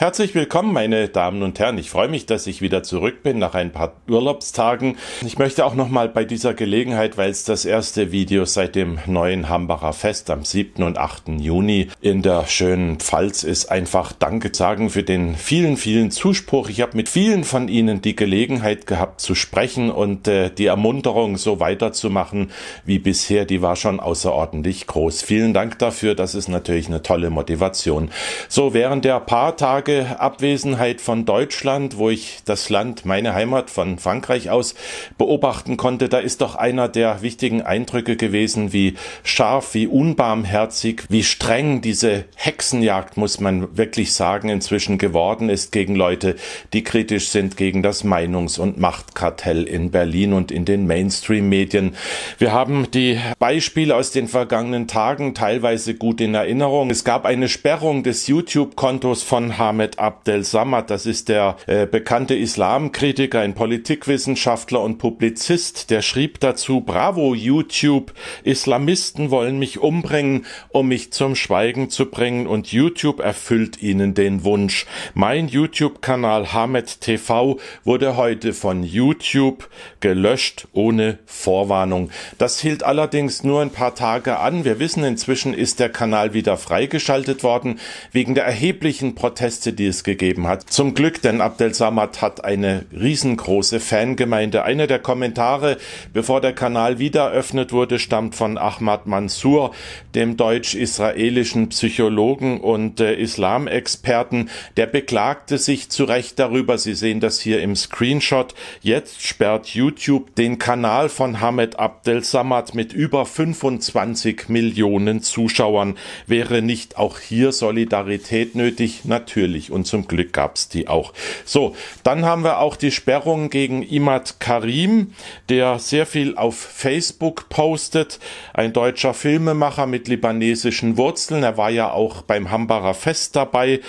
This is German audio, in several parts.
Herzlich willkommen, meine Damen und Herren. Ich freue mich, dass ich wieder zurück bin nach ein paar Urlaubstagen. Ich möchte auch nochmal bei dieser Gelegenheit, weil es das erste Video seit dem neuen Hambacher Fest am 7. und 8. Juni in der schönen Pfalz ist, einfach Danke sagen für den vielen, vielen Zuspruch. Ich habe mit vielen von Ihnen die Gelegenheit gehabt zu sprechen und äh, die Ermunterung, so weiterzumachen wie bisher, die war schon außerordentlich groß. Vielen Dank dafür. Das ist natürlich eine tolle Motivation. So, während der paar Tage Tage Abwesenheit von Deutschland, wo ich das Land, meine Heimat von Frankreich aus beobachten konnte, da ist doch einer der wichtigen Eindrücke gewesen, wie scharf, wie unbarmherzig, wie streng diese Hexenjagd, muss man wirklich sagen, inzwischen geworden ist gegen Leute, die kritisch sind gegen das Meinungs- und Machtkartell in Berlin und in den Mainstream-Medien. Wir haben die Beispiele aus den vergangenen Tagen teilweise gut in Erinnerung. Es gab eine Sperrung des YouTube-Kontos von Hamid Ahmed Abdel Samad, das ist der äh, bekannte Islamkritiker, ein Politikwissenschaftler und Publizist, der schrieb dazu, Bravo YouTube, Islamisten wollen mich umbringen, um mich zum Schweigen zu bringen und YouTube erfüllt ihnen den Wunsch. Mein YouTube-Kanal Hamed TV wurde heute von YouTube gelöscht ohne Vorwarnung. Das hielt allerdings nur ein paar Tage an. Wir wissen inzwischen ist der Kanal wieder freigeschaltet worden wegen der erheblichen Proteste Proteste, die es gegeben hat. Zum Glück, denn Abdel Samad hat eine riesengroße Fangemeinde. Einer der Kommentare, bevor der Kanal wieder eröffnet wurde, stammt von Ahmad Mansour, dem deutsch-israelischen Psychologen und äh, Islamexperten. Der beklagte sich zu Recht darüber. Sie sehen das hier im Screenshot. Jetzt sperrt YouTube den Kanal von Hamed Abdel Samad mit über 25 Millionen Zuschauern. Wäre nicht auch hier Solidarität nötig? Natürlich natürlich. Und zum Glück gab's die auch. So, dann haben wir auch die Sperrung gegen Imad Karim, der sehr viel auf Facebook postet. Ein deutscher Filmemacher mit libanesischen Wurzeln. Er war ja auch beim Hambacher Fest dabei.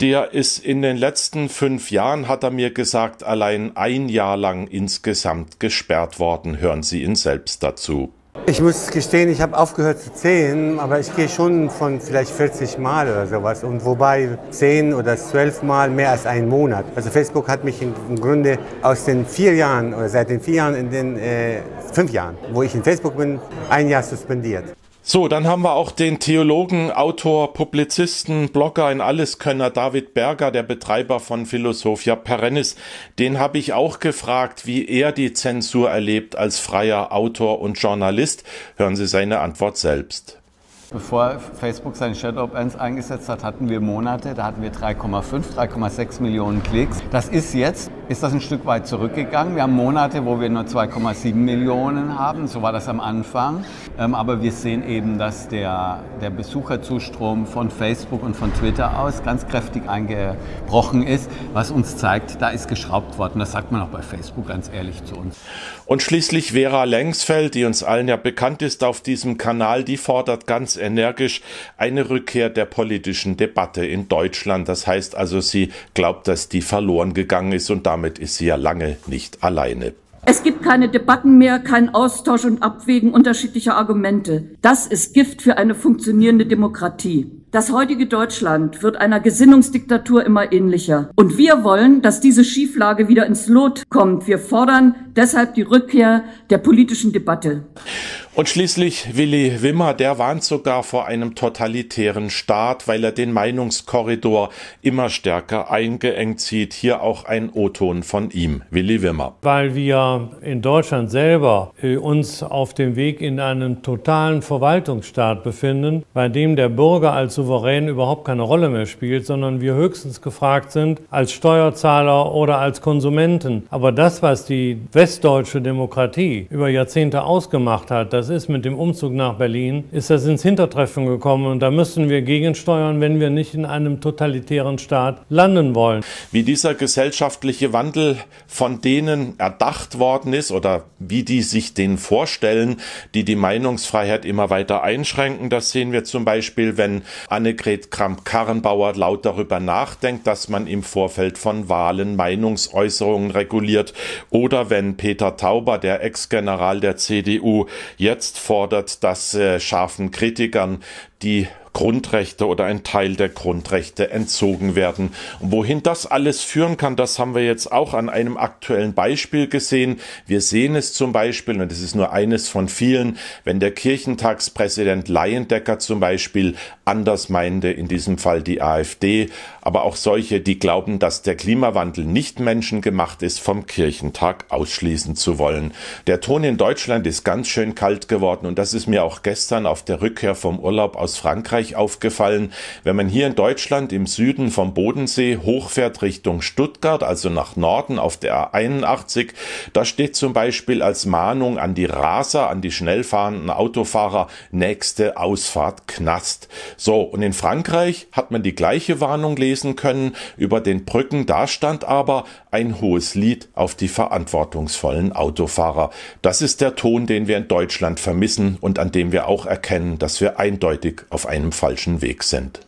Der ist in den letzten fünf Jahren, hat er mir gesagt, allein ein Jahr lang insgesamt gesperrt worden. Hören Sie ihn selbst dazu. Ich muss gestehen, ich habe aufgehört zu zählen, aber ich gehe schon von vielleicht 40 Mal oder sowas. Und wobei 10 oder 12 Mal mehr als einen Monat. Also Facebook hat mich im Grunde aus den vier Jahren oder seit den vier Jahren in den äh, fünf Jahren, wo ich in Facebook bin, ein Jahr suspendiert. So, dann haben wir auch den Theologen, Autor, Publizisten, Blogger, ein Alleskönner David Berger, der Betreiber von Philosophia Perennis. Den habe ich auch gefragt, wie er die Zensur erlebt als freier Autor und Journalist. Hören Sie seine Antwort selbst. Bevor Facebook seine Shadow Bands eingesetzt hat, hatten wir Monate, da hatten wir 3,5, 3,6 Millionen Klicks. Das ist jetzt, ist das ein Stück weit zurückgegangen. Wir haben Monate, wo wir nur 2,7 Millionen haben, so war das am Anfang. Ähm, aber wir sehen eben, dass der, der Besucherzustrom von Facebook und von Twitter aus ganz kräftig eingebrochen ist, was uns zeigt, da ist geschraubt worden. Das sagt man auch bei Facebook ganz ehrlich zu uns. Und schließlich Vera Lengsfeld, die uns allen ja bekannt ist auf diesem Kanal, die fordert ganz energisch eine Rückkehr der politischen Debatte in Deutschland. Das heißt also, sie glaubt, dass die verloren gegangen ist und damit ist sie ja lange nicht alleine. Es gibt keine Debatten mehr, kein Austausch und Abwägen unterschiedlicher Argumente. Das ist Gift für eine funktionierende Demokratie. Das heutige Deutschland wird einer Gesinnungsdiktatur immer ähnlicher. Und wir wollen, dass diese Schieflage wieder ins Lot kommt. Wir fordern deshalb die Rückkehr der politischen Debatte. Und schließlich Willi Wimmer, der warnt sogar vor einem totalitären Staat, weil er den Meinungskorridor immer stärker eingeengt sieht. Hier auch ein O-Ton von ihm, Willi Wimmer. Weil wir in Deutschland selber äh, uns auf dem Weg in einen totalen Verwaltungsstaat befinden, bei dem der Bürger als Souverän überhaupt keine Rolle mehr spielt, sondern wir höchstens gefragt sind als Steuerzahler oder als Konsumenten. Aber das, was die westdeutsche Demokratie über Jahrzehnte ausgemacht hat, das ist mit dem Umzug nach Berlin, ist das ins Hintertreffen gekommen und da müssen wir gegensteuern, wenn wir nicht in einem totalitären Staat landen wollen. Wie dieser gesellschaftliche Wandel von denen erdacht worden ist oder wie die sich den vorstellen, die die Meinungsfreiheit immer weiter einschränken, das sehen wir zum Beispiel, wenn Annegret Kramp-Karrenbauer laut darüber nachdenkt, dass man im Vorfeld von Wahlen Meinungsäußerungen reguliert oder wenn Peter Tauber, der Ex-General der CDU, jetzt fordert, dass äh, scharfen Kritikern die Grundrechte oder ein Teil der Grundrechte entzogen werden. Und wohin das alles führen kann, das haben wir jetzt auch an einem aktuellen Beispiel gesehen. Wir sehen es zum Beispiel, und das ist nur eines von vielen, wenn der Kirchentagspräsident Leyendecker zum Beispiel anders meinte, in diesem Fall die AfD, aber auch solche, die glauben, dass der Klimawandel nicht menschengemacht ist, vom Kirchentag ausschließen zu wollen. Der Ton in Deutschland ist ganz schön kalt geworden und das ist mir auch gestern auf der Rückkehr vom Urlaub aus Frankreich aufgefallen. Wenn man hier in Deutschland im Süden vom Bodensee hochfährt Richtung Stuttgart, also nach Norden auf der A81, da steht zum Beispiel als Mahnung an die Raser, an die schnellfahrenden Autofahrer, nächste Ausfahrt Knast. So, und in Frankreich hat man die gleiche Warnung lesen können. Über den Brücken, da stand aber ein hohes Lied auf die verantwortungsvollen Autofahrer. Das ist der Ton, den wir in Deutschland vermissen und an dem wir auch erkennen, dass wir eindeutig auf einem falschen Weg sind.